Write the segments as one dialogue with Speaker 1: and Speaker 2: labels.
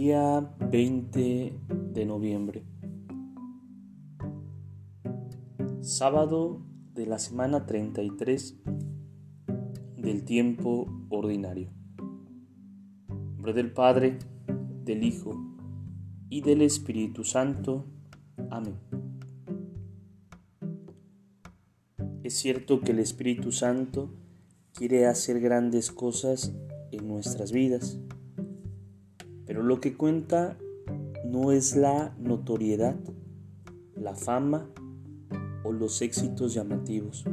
Speaker 1: Día 20 de noviembre. Sábado de la semana 33 del tiempo ordinario. Nombre del Padre, del Hijo y del Espíritu Santo. Amén. Es cierto que el Espíritu Santo quiere hacer grandes cosas en nuestras vidas, pero lo que cuenta no es la notoriedad, la fama o los éxitos llamativos.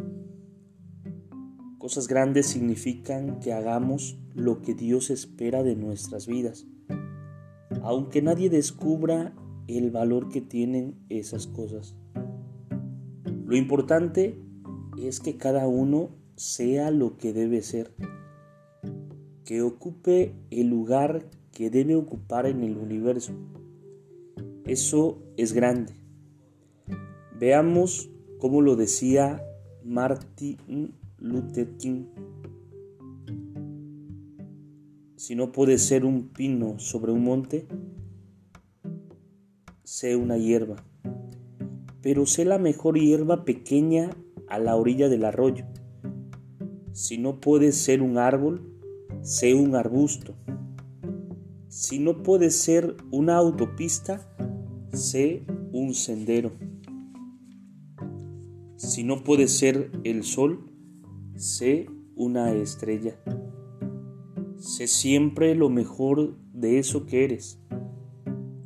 Speaker 1: Cosas grandes significan que hagamos lo que Dios espera de nuestras vidas, aunque nadie descubra el valor que tienen esas cosas. Lo importante es que cada uno sea lo que debe ser, que ocupe el lugar que debe ocupar en el universo. Eso es grande. Veamos cómo lo decía Martin Luther King. Si no puede ser un pino sobre un monte, sé una hierba, pero sé la mejor hierba pequeña a la orilla del arroyo. Si no puedes ser un árbol, sé un arbusto. Si no puedes ser una autopista, sé un sendero. Si no puedes ser el sol, sé una estrella. Sé siempre lo mejor de eso que eres.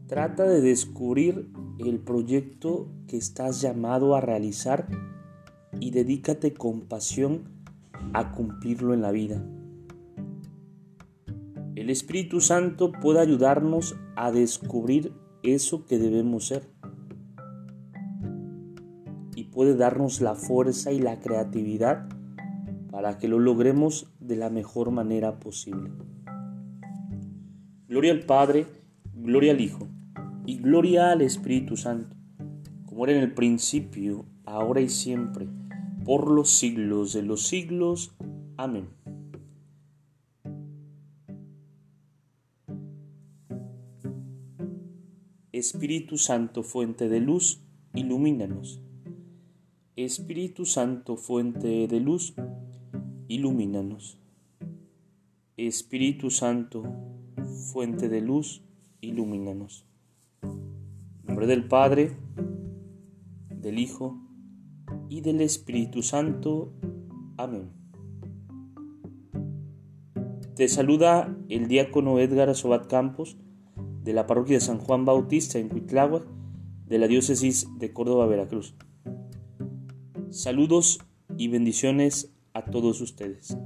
Speaker 1: Trata de descubrir el proyecto que estás llamado a realizar y dedícate con pasión a cumplirlo en la vida. El Espíritu Santo puede ayudarnos a descubrir eso que debemos ser y puede darnos la fuerza y la creatividad para que lo logremos de la mejor manera posible. Gloria al Padre, gloria al Hijo y gloria al Espíritu Santo, como era en el principio, ahora y siempre por los siglos de los siglos. Amén. Espíritu Santo, fuente de luz, ilumínanos. Espíritu Santo, fuente de luz, ilumínanos. Espíritu Santo, fuente de luz, ilumínanos. En nombre del Padre, del Hijo, y del Espíritu Santo. Amén. Te saluda el diácono Edgar Asobat Campos de la parroquia de San Juan Bautista en Cuitláhuac de la diócesis de Córdoba, Veracruz. Saludos y bendiciones a todos ustedes.